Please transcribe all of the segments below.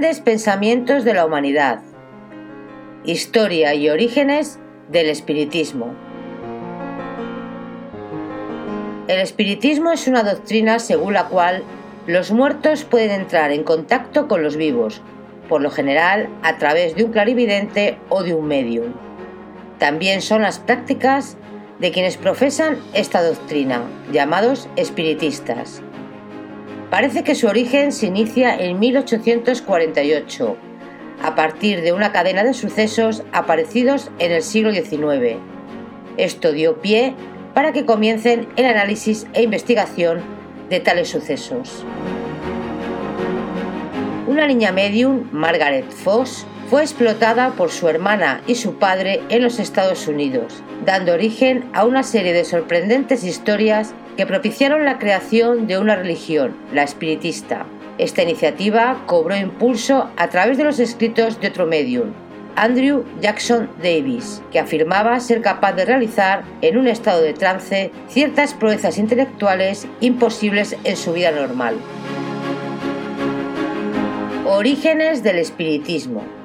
Grandes pensamientos de la humanidad. Historia y orígenes del espiritismo. El espiritismo es una doctrina según la cual los muertos pueden entrar en contacto con los vivos, por lo general a través de un clarividente o de un medium. También son las prácticas de quienes profesan esta doctrina, llamados espiritistas. Parece que su origen se inicia en 1848, a partir de una cadena de sucesos aparecidos en el siglo XIX. Esto dio pie para que comiencen el análisis e investigación de tales sucesos. Una niña medium, Margaret Foss, fue explotada por su hermana y su padre en los Estados Unidos, dando origen a una serie de sorprendentes historias que propiciaron la creación de una religión, la espiritista. Esta iniciativa cobró impulso a través de los escritos de otro medium, Andrew Jackson Davis, que afirmaba ser capaz de realizar en un estado de trance ciertas proezas intelectuales imposibles en su vida normal. Orígenes del espiritismo.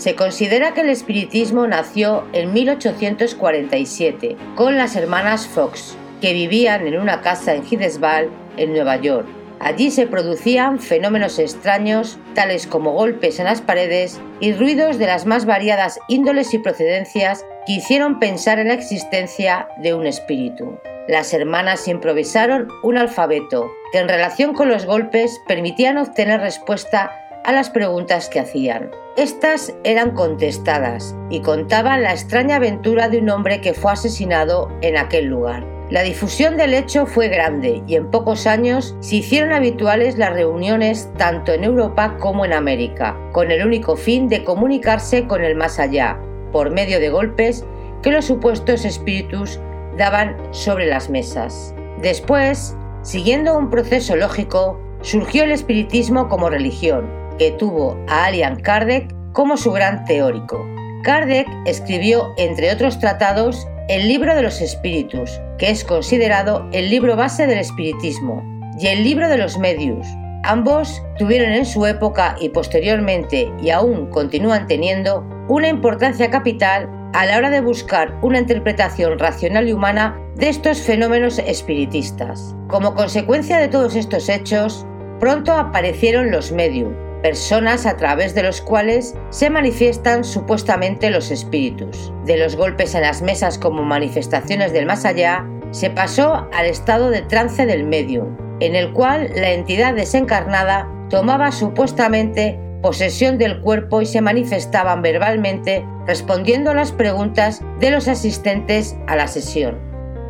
Se considera que el espiritismo nació en 1847 con las hermanas Fox, que vivían en una casa en Hillsborough, en Nueva York. Allí se producían fenómenos extraños, tales como golpes en las paredes y ruidos de las más variadas índoles y procedencias que hicieron pensar en la existencia de un espíritu. Las hermanas improvisaron un alfabeto que en relación con los golpes permitían obtener respuesta a las preguntas que hacían. Estas eran contestadas y contaban la extraña aventura de un hombre que fue asesinado en aquel lugar. La difusión del hecho fue grande y en pocos años se hicieron habituales las reuniones tanto en Europa como en América, con el único fin de comunicarse con el más allá, por medio de golpes que los supuestos espíritus daban sobre las mesas. Después, siguiendo un proceso lógico, surgió el espiritismo como religión, tuvo a Alian Kardec como su gran teórico. Kardec escribió, entre otros tratados, el libro de los espíritus, que es considerado el libro base del espiritismo, y el libro de los medios. Ambos tuvieron en su época y posteriormente, y aún continúan teniendo, una importancia capital a la hora de buscar una interpretación racional y humana de estos fenómenos espiritistas. Como consecuencia de todos estos hechos, pronto aparecieron los medios, personas a través de los cuales se manifiestan supuestamente los espíritus. De los golpes en las mesas como manifestaciones del más allá, se pasó al estado de trance del medium, en el cual la entidad desencarnada tomaba supuestamente posesión del cuerpo y se manifestaban verbalmente respondiendo a las preguntas de los asistentes a la sesión.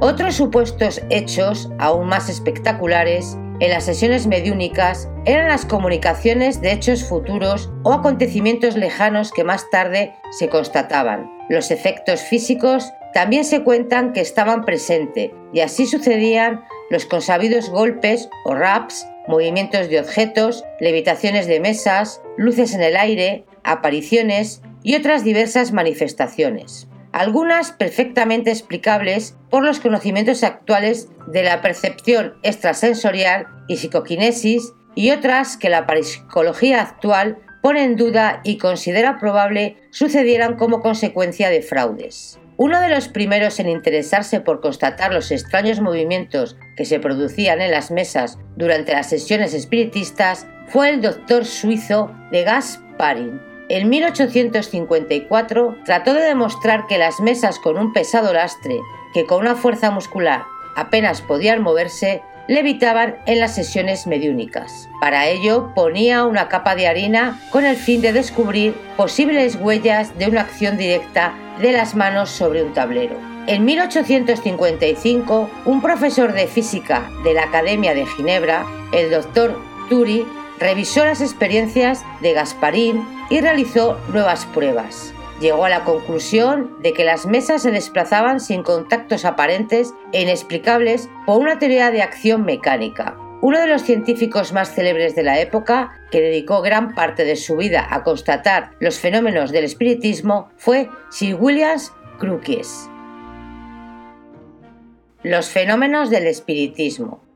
Otros supuestos hechos, aún más espectaculares, en las sesiones mediúnicas eran las comunicaciones de hechos futuros o acontecimientos lejanos que más tarde se constataban. Los efectos físicos también se cuentan que estaban presentes y así sucedían los consabidos golpes o raps, movimientos de objetos, levitaciones de mesas, luces en el aire, apariciones y otras diversas manifestaciones algunas perfectamente explicables por los conocimientos actuales de la percepción extrasensorial y psicoquinesis y otras que la parapsicología actual pone en duda y considera probable sucedieran como consecuencia de fraudes. Uno de los primeros en interesarse por constatar los extraños movimientos que se producían en las mesas durante las sesiones espiritistas fue el doctor suizo de Gasparin, en 1854 trató de demostrar que las mesas con un pesado lastre, que con una fuerza muscular apenas podían moverse, levitaban en las sesiones mediúnicas. Para ello ponía una capa de harina con el fin de descubrir posibles huellas de una acción directa de las manos sobre un tablero. En 1855, un profesor de física de la Academia de Ginebra, el doctor Turi, revisó las experiencias de Gasparín y realizó nuevas pruebas. Llegó a la conclusión de que las mesas se desplazaban sin contactos aparentes e inexplicables por una teoría de acción mecánica. Uno de los científicos más célebres de la época, que dedicó gran parte de su vida a constatar los fenómenos del espiritismo, fue Sir William Crookes. Los fenómenos del espiritismo.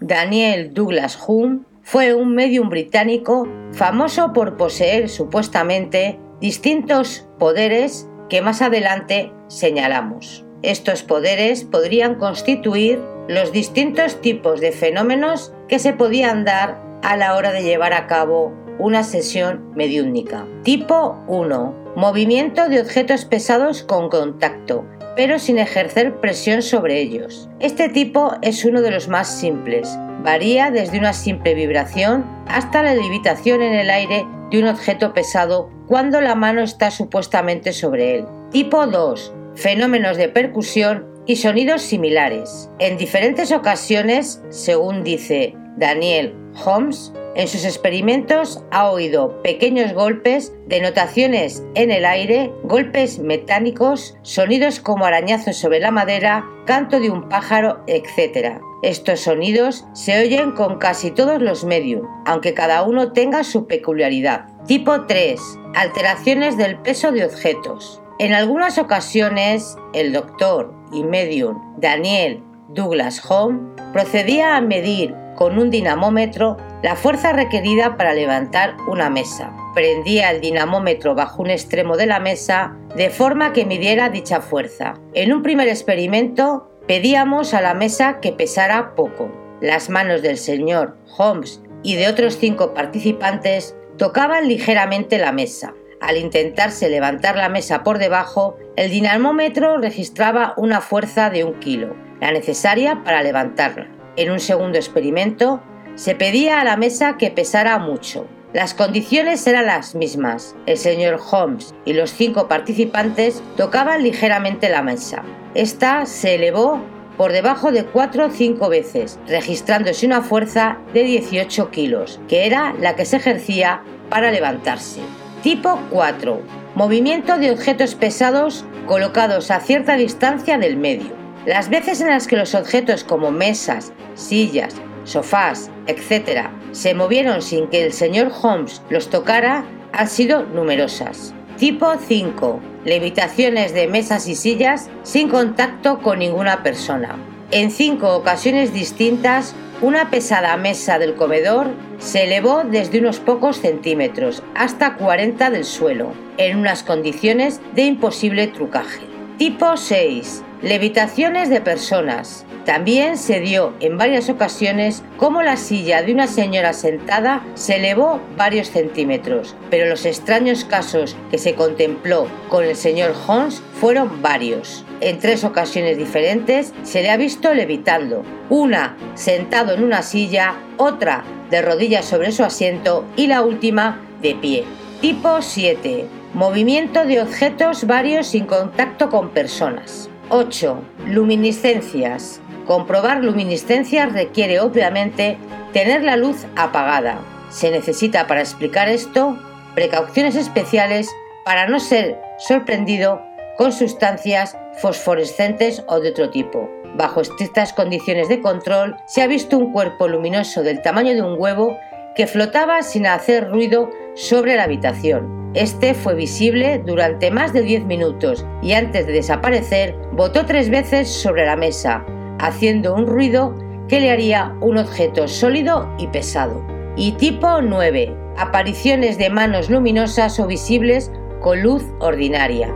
Daniel Douglas Hume fue un medium británico famoso por poseer supuestamente distintos poderes que más adelante señalamos. Estos poderes podrían constituir los distintos tipos de fenómenos que se podían dar a la hora de llevar a cabo una sesión mediúnica. Tipo 1. Movimiento de objetos pesados con contacto, pero sin ejercer presión sobre ellos. Este tipo es uno de los más simples. Varía desde una simple vibración hasta la levitación en el aire de un objeto pesado cuando la mano está supuestamente sobre él. Tipo 2. Fenómenos de percusión y sonidos similares. En diferentes ocasiones, según dice Daniel Holmes, en sus experimentos ha oído pequeños golpes, denotaciones en el aire, golpes metálicos, sonidos como arañazos sobre la madera, canto de un pájaro, etc. Estos sonidos se oyen con casi todos los medium, aunque cada uno tenga su peculiaridad. Tipo 3. Alteraciones del peso de objetos. En algunas ocasiones, el doctor y medium Daniel Douglas Home procedía a medir con un dinamómetro la fuerza requerida para levantar una mesa. Prendía el dinamómetro bajo un extremo de la mesa de forma que midiera dicha fuerza. En un primer experimento pedíamos a la mesa que pesara poco. Las manos del señor Holmes y de otros cinco participantes tocaban ligeramente la mesa. Al intentarse levantar la mesa por debajo, el dinamómetro registraba una fuerza de un kilo, la necesaria para levantarla. En un segundo experimento, se pedía a la mesa que pesara mucho. Las condiciones eran las mismas. El señor Holmes y los cinco participantes tocaban ligeramente la mesa. Esta se elevó por debajo de cuatro o cinco veces, registrándose una fuerza de 18 kilos, que era la que se ejercía para levantarse. Tipo 4. Movimiento de objetos pesados colocados a cierta distancia del medio. Las veces en las que los objetos como mesas, sillas, sofás, etc., se movieron sin que el señor Holmes los tocara han sido numerosas. Tipo 5. Levitaciones de mesas y sillas sin contacto con ninguna persona. En cinco ocasiones distintas una pesada mesa del comedor se elevó desde unos pocos centímetros hasta 40 del suelo, en unas condiciones de imposible trucaje. Tipo 6. Levitaciones de personas. También se dio en varias ocasiones como la silla de una señora sentada se elevó varios centímetros, pero los extraños casos que se contempló con el señor Holmes fueron varios. En tres ocasiones diferentes se le ha visto levitando, una sentado en una silla, otra de rodillas sobre su asiento y la última de pie. Tipo 7. Movimiento de objetos varios sin contacto con personas. 8. Luminiscencias. Comprobar luminiscencias requiere obviamente tener la luz apagada. Se necesita para explicar esto precauciones especiales para no ser sorprendido con sustancias fosforescentes o de otro tipo. Bajo estrictas condiciones de control, se ha visto un cuerpo luminoso del tamaño de un huevo que flotaba sin hacer ruido sobre la habitación. Este fue visible durante más de 10 minutos y antes de desaparecer botó tres veces sobre la mesa, haciendo un ruido que le haría un objeto sólido y pesado. Y tipo 9. Apariciones de manos luminosas o visibles con luz ordinaria.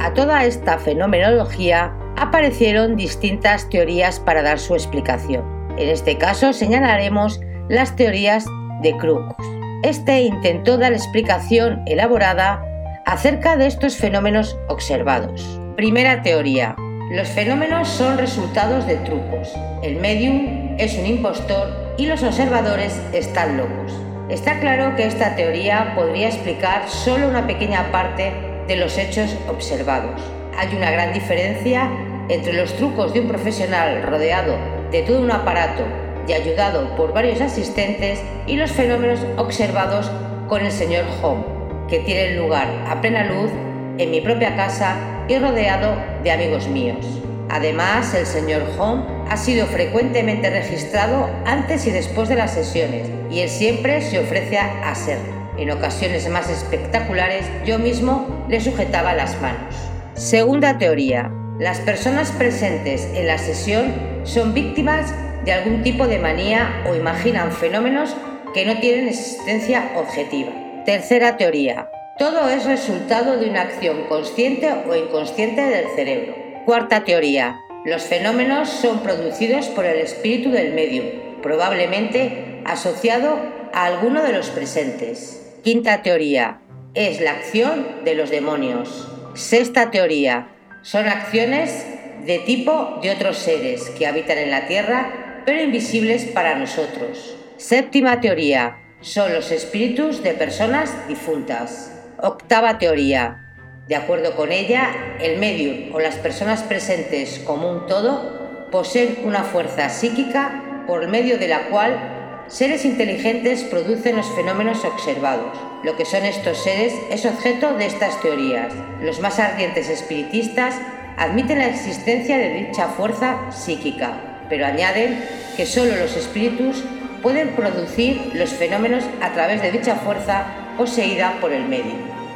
A toda esta fenomenología aparecieron distintas teorías para dar su explicación. En este caso señalaremos las teorías de Crookes. Este intentó dar explicación elaborada acerca de estos fenómenos observados. Primera teoría. Los fenómenos son resultados de trucos. El medium es un impostor y los observadores están locos. Está claro que esta teoría podría explicar solo una pequeña parte de los hechos observados. Hay una gran diferencia entre los trucos de un profesional rodeado de todo un aparato y ayudado por varios asistentes y los fenómenos observados con el señor Home, que tienen lugar a plena luz en mi propia casa y rodeado de amigos míos. Además, el señor Home ha sido frecuentemente registrado antes y después de las sesiones y él siempre se ofrece a serlo. En ocasiones más espectaculares, yo mismo le sujetaba las manos. Segunda teoría. Las personas presentes en la sesión son víctimas de algún tipo de manía o imaginan fenómenos que no tienen existencia objetiva. Tercera teoría. Todo es resultado de una acción consciente o inconsciente del cerebro. Cuarta teoría. Los fenómenos son producidos por el espíritu del medio, probablemente asociado a alguno de los presentes. Quinta teoría. Es la acción de los demonios. Sexta teoría. Son acciones de tipo de otros seres que habitan en la Tierra, pero invisibles para nosotros. Séptima teoría. Son los espíritus de personas difuntas. Octava teoría. De acuerdo con ella, el medio o las personas presentes como un todo poseen una fuerza psíquica por medio de la cual Seres inteligentes producen los fenómenos observados. Lo que son estos seres es objeto de estas teorías. Los más ardientes espiritistas admiten la existencia de dicha fuerza psíquica, pero añaden que solo los espíritus pueden producir los fenómenos a través de dicha fuerza poseída por el medio.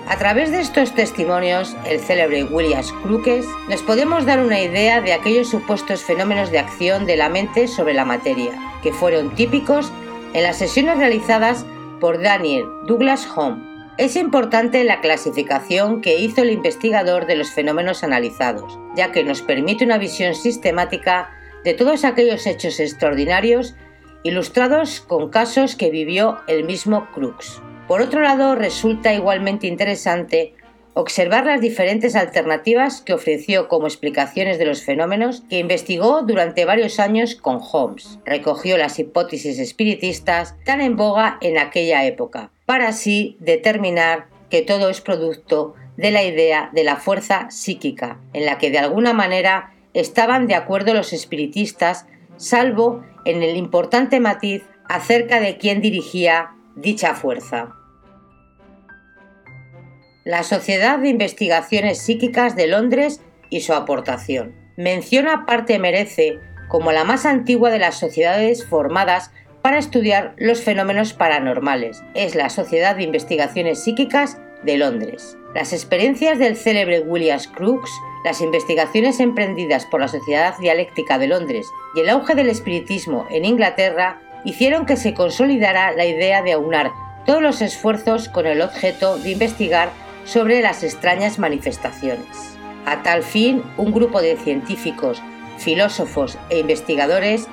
A través de estos testimonios, el célebre William Crookes, nos podemos dar una idea de aquellos supuestos fenómenos de acción de la mente sobre la materia, que fueron típicos en las sesiones realizadas por Daniel Douglas Home. Es importante la clasificación que hizo el investigador de los fenómenos analizados, ya que nos permite una visión sistemática de todos aquellos hechos extraordinarios ilustrados con casos que vivió el mismo Crookes. Por otro lado, resulta igualmente interesante observar las diferentes alternativas que ofreció como explicaciones de los fenómenos que investigó durante varios años con Holmes. Recogió las hipótesis espiritistas tan en boga en aquella época, para así determinar que todo es producto de la idea de la fuerza psíquica, en la que de alguna manera estaban de acuerdo los espiritistas, salvo en el importante matiz acerca de quién dirigía dicha fuerza. La Sociedad de Investigaciones Psíquicas de Londres y su aportación. Menciona parte merece como la más antigua de las sociedades formadas para estudiar los fenómenos paranormales. Es la Sociedad de Investigaciones Psíquicas de Londres. Las experiencias del célebre William Crookes, las investigaciones emprendidas por la Sociedad Dialéctica de Londres y el auge del espiritismo en Inglaterra hicieron que se consolidara la idea de aunar todos los esfuerzos con el objeto de investigar sobre las extrañas manifestaciones. A tal fin, un grupo de científicos, filósofos e investigadores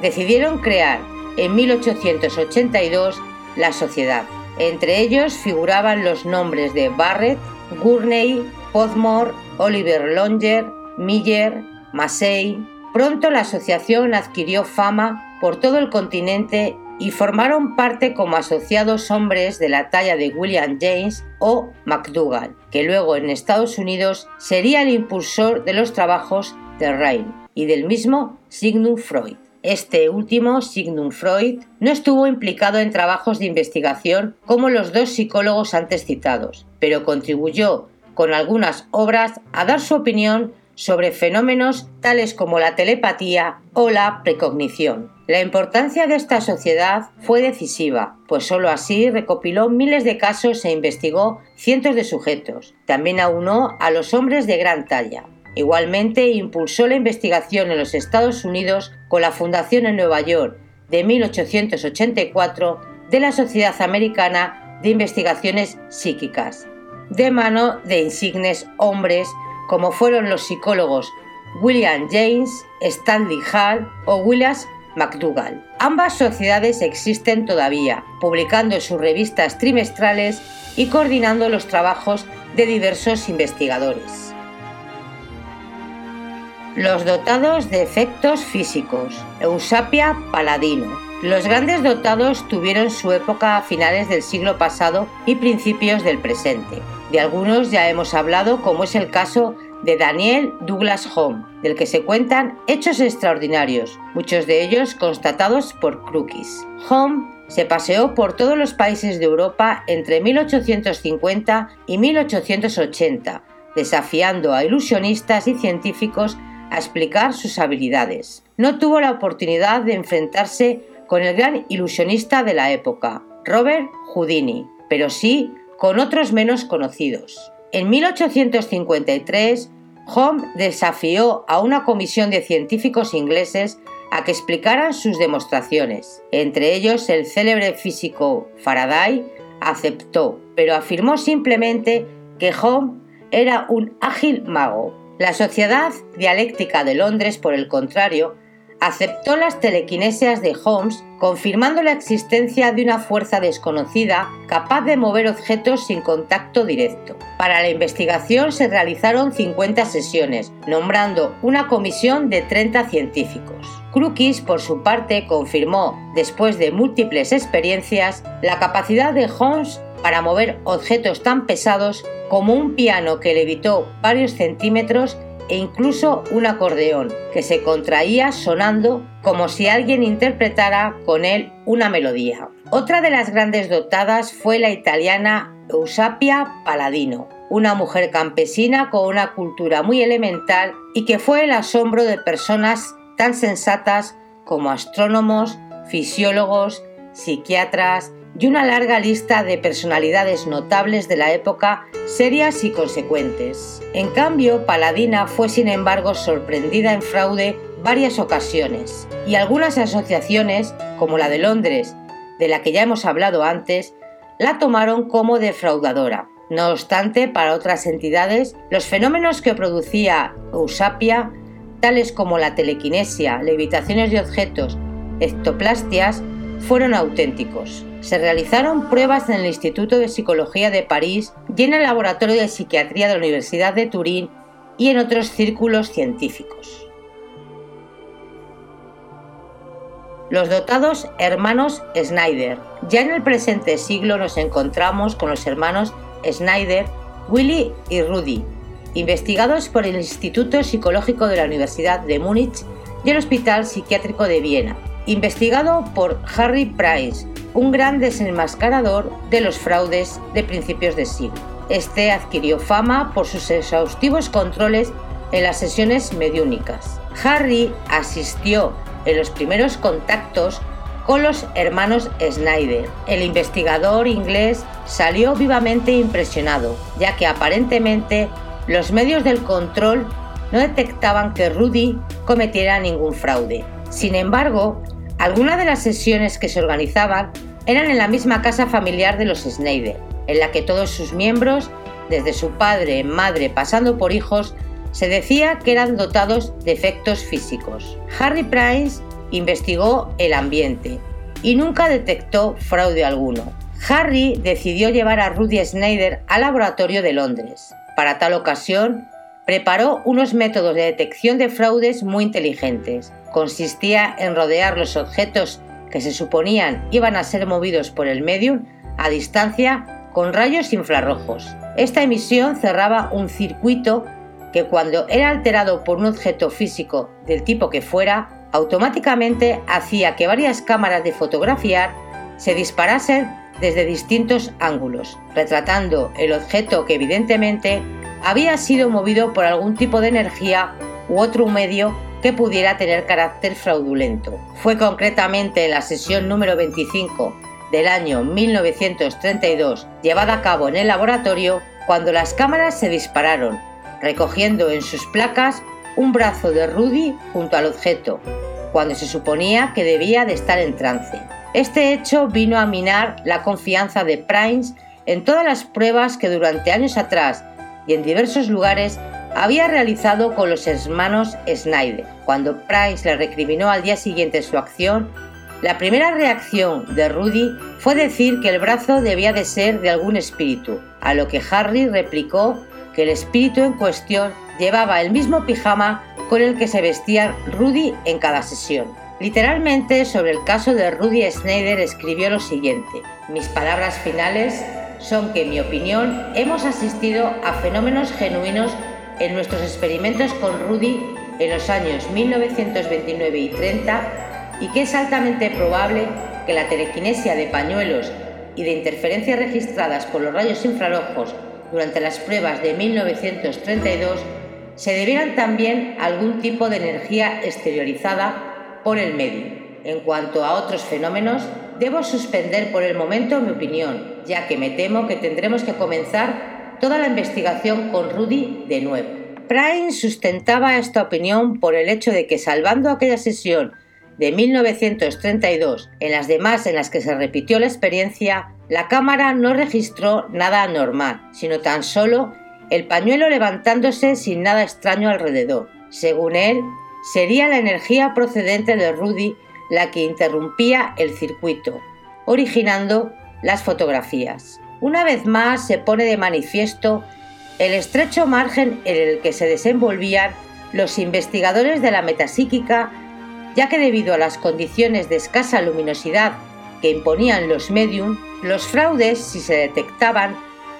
decidieron crear en 1882 la sociedad. Entre ellos figuraban los nombres de Barrett, Gurney, Podmore, Oliver Longer, Miller, Massey. Pronto la asociación adquirió fama por todo el continente y formaron parte como asociados hombres de la talla de William James o McDougall, que luego en Estados Unidos sería el impulsor de los trabajos de Rain y del mismo Sigmund Freud. Este último, Sigmund Freud, no estuvo implicado en trabajos de investigación como los dos psicólogos antes citados, pero contribuyó con algunas obras a dar su opinión sobre fenómenos tales como la telepatía o la precognición. La importancia de esta sociedad fue decisiva, pues sólo así recopiló miles de casos e investigó cientos de sujetos. También aunó a los hombres de gran talla. Igualmente impulsó la investigación en los Estados Unidos con la fundación en Nueva York de 1884 de la Sociedad Americana de Investigaciones Psíquicas, de mano de insignes hombres como fueron los psicólogos William James, Stanley Hall o Willis McDougall. Ambas sociedades existen todavía, publicando sus revistas trimestrales y coordinando los trabajos de diversos investigadores. Los dotados de efectos físicos. Eusapia Paladino. Los grandes dotados tuvieron su época a finales del siglo pasado y principios del presente. De algunos ya hemos hablado, como es el caso de Daniel Douglas Home, del que se cuentan hechos extraordinarios, muchos de ellos constatados por Crookes. Home se paseó por todos los países de Europa entre 1850 y 1880, desafiando a ilusionistas y científicos a explicar sus habilidades. No tuvo la oportunidad de enfrentarse con el gran ilusionista de la época, Robert Houdini, pero sí con otros menos conocidos. En 1853, Home desafió a una comisión de científicos ingleses a que explicaran sus demostraciones. Entre ellos, el célebre físico Faraday aceptó, pero afirmó simplemente que Home era un ágil mago. La Sociedad Dialéctica de Londres, por el contrario, aceptó las telequinesias de Holmes, confirmando la existencia de una fuerza desconocida capaz de mover objetos sin contacto directo. Para la investigación se realizaron 50 sesiones, nombrando una comisión de 30 científicos. Crookes, por su parte, confirmó, después de múltiples experiencias, la capacidad de Holmes para mover objetos tan pesados como un piano que levitó varios centímetros e incluso un acordeón que se contraía sonando como si alguien interpretara con él una melodía. Otra de las grandes dotadas fue la italiana Eusapia Paladino, una mujer campesina con una cultura muy elemental y que fue el asombro de personas tan sensatas como astrónomos, fisiólogos, psiquiatras, y una larga lista de personalidades notables de la época serias y consecuentes. En cambio, Paladina fue sin embargo sorprendida en fraude varias ocasiones y algunas asociaciones, como la de Londres, de la que ya hemos hablado antes, la tomaron como defraudadora. No obstante, para otras entidades, los fenómenos que producía Eusapia, tales como la telequinesia, levitaciones de objetos, ectoplastias, fueron auténticos. Se realizaron pruebas en el Instituto de Psicología de París y en el Laboratorio de Psiquiatría de la Universidad de Turín y en otros círculos científicos. Los dotados hermanos Snyder. Ya en el presente siglo nos encontramos con los hermanos Snyder, Willy y Rudy, investigados por el Instituto Psicológico de la Universidad de Múnich y el Hospital Psiquiátrico de Viena, investigado por Harry Price, un gran desenmascarador de los fraudes de principios de siglo. Este adquirió fama por sus exhaustivos controles en las sesiones mediúnicas. Harry asistió en los primeros contactos con los hermanos Snyder. El investigador inglés salió vivamente impresionado, ya que aparentemente los medios del control no detectaban que Rudy cometiera ningún fraude. Sin embargo, algunas de las sesiones que se organizaban eran en la misma casa familiar de los Snyder, en la que todos sus miembros, desde su padre, madre, pasando por hijos, se decía que eran dotados de efectos físicos. Harry Price investigó el ambiente y nunca detectó fraude alguno. Harry decidió llevar a Rudy Snyder al laboratorio de Londres. Para tal ocasión, preparó unos métodos de detección de fraudes muy inteligentes. Consistía en rodear los objetos que se suponían iban a ser movidos por el medium a distancia con rayos infrarrojos. Esta emisión cerraba un circuito que cuando era alterado por un objeto físico del tipo que fuera, automáticamente hacía que varias cámaras de fotografiar se disparasen desde distintos ángulos, retratando el objeto que evidentemente había sido movido por algún tipo de energía u otro medio que pudiera tener carácter fraudulento. Fue concretamente en la sesión número 25 del año 1932, llevada a cabo en el laboratorio, cuando las cámaras se dispararon, recogiendo en sus placas un brazo de Rudy junto al objeto, cuando se suponía que debía de estar en trance. Este hecho vino a minar la confianza de Price en todas las pruebas que durante años atrás y en diversos lugares había realizado con los hermanos Snyder. Cuando Price le recriminó al día siguiente su acción, la primera reacción de Rudy fue decir que el brazo debía de ser de algún espíritu, a lo que Harry replicó que el espíritu en cuestión llevaba el mismo pijama con el que se vestía Rudy en cada sesión. Literalmente sobre el caso de Rudy Snyder escribió lo siguiente, mis palabras finales son que, en mi opinión, hemos asistido a fenómenos genuinos en nuestros experimentos con Rudy en los años 1929 y 30 y que es altamente probable que la telequinesia de pañuelos y de interferencias registradas por los rayos infrarrojos durante las pruebas de 1932 se debieran también a algún tipo de energía exteriorizada por el medio. En cuanto a otros fenómenos, debo suspender por el momento mi opinión, ya que me temo que tendremos que comenzar toda la investigación con Rudy de nuevo. Prime sustentaba esta opinión por el hecho de que salvando aquella sesión de 1932, en las demás en las que se repitió la experiencia, la cámara no registró nada anormal, sino tan solo el pañuelo levantándose sin nada extraño alrededor. Según él, sería la energía procedente de Rudy la que interrumpía el circuito, originando las fotografías. Una vez más se pone de manifiesto el estrecho margen en el que se desenvolvían los investigadores de la metapsíquica ya que debido a las condiciones de escasa luminosidad que imponían los medium, los fraudes, si se detectaban,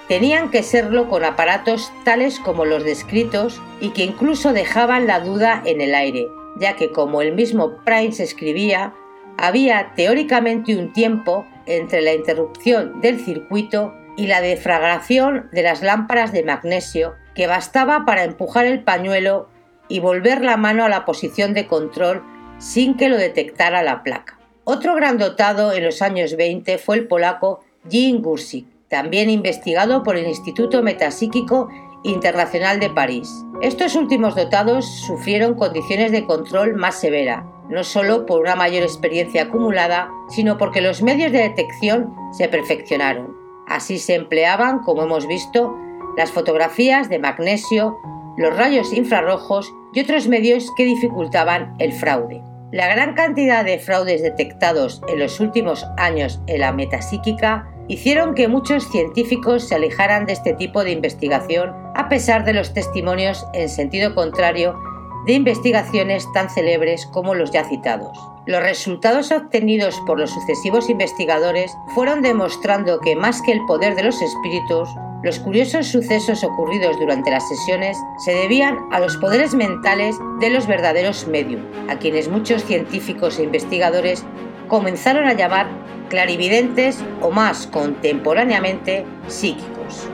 tenían que serlo con aparatos tales como los descritos y que incluso dejaban la duda en el aire, ya que como el mismo Price escribía, había teóricamente un tiempo entre la interrupción del circuito y la defragación de las lámparas de magnesio que bastaba para empujar el pañuelo y volver la mano a la posición de control sin que lo detectara la placa. Otro gran dotado en los años 20 fue el polaco Jean Gursik, también investigado por el Instituto Metapsíquico Internacional de París. Estos últimos dotados sufrieron condiciones de control más severa, no solo por una mayor experiencia acumulada, sino porque los medios de detección se perfeccionaron. Así se empleaban, como hemos visto, las fotografías de magnesio, los rayos infrarrojos y otros medios que dificultaban el fraude. La gran cantidad de fraudes detectados en los últimos años en la metapsíquica hicieron que muchos científicos se alejaran de este tipo de investigación a pesar de los testimonios en sentido contrario de investigaciones tan célebres como los ya citados. Los resultados obtenidos por los sucesivos investigadores fueron demostrando que más que el poder de los espíritus, los curiosos sucesos ocurridos durante las sesiones se debían a los poderes mentales de los verdaderos medium, a quienes muchos científicos e investigadores comenzaron a llamar clarividentes o más contemporáneamente psíquicos.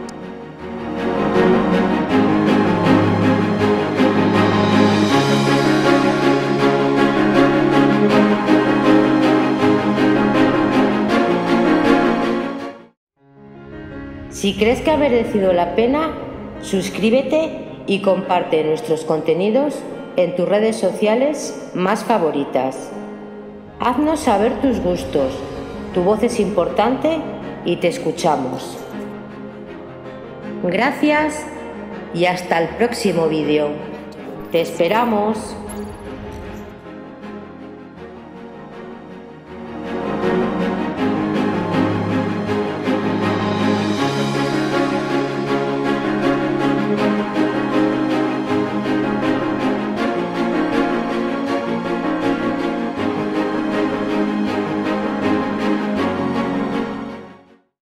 Si crees que ha merecido la pena, suscríbete y comparte nuestros contenidos en tus redes sociales más favoritas. Haznos saber tus gustos, tu voz es importante y te escuchamos. Gracias y hasta el próximo vídeo. Te esperamos.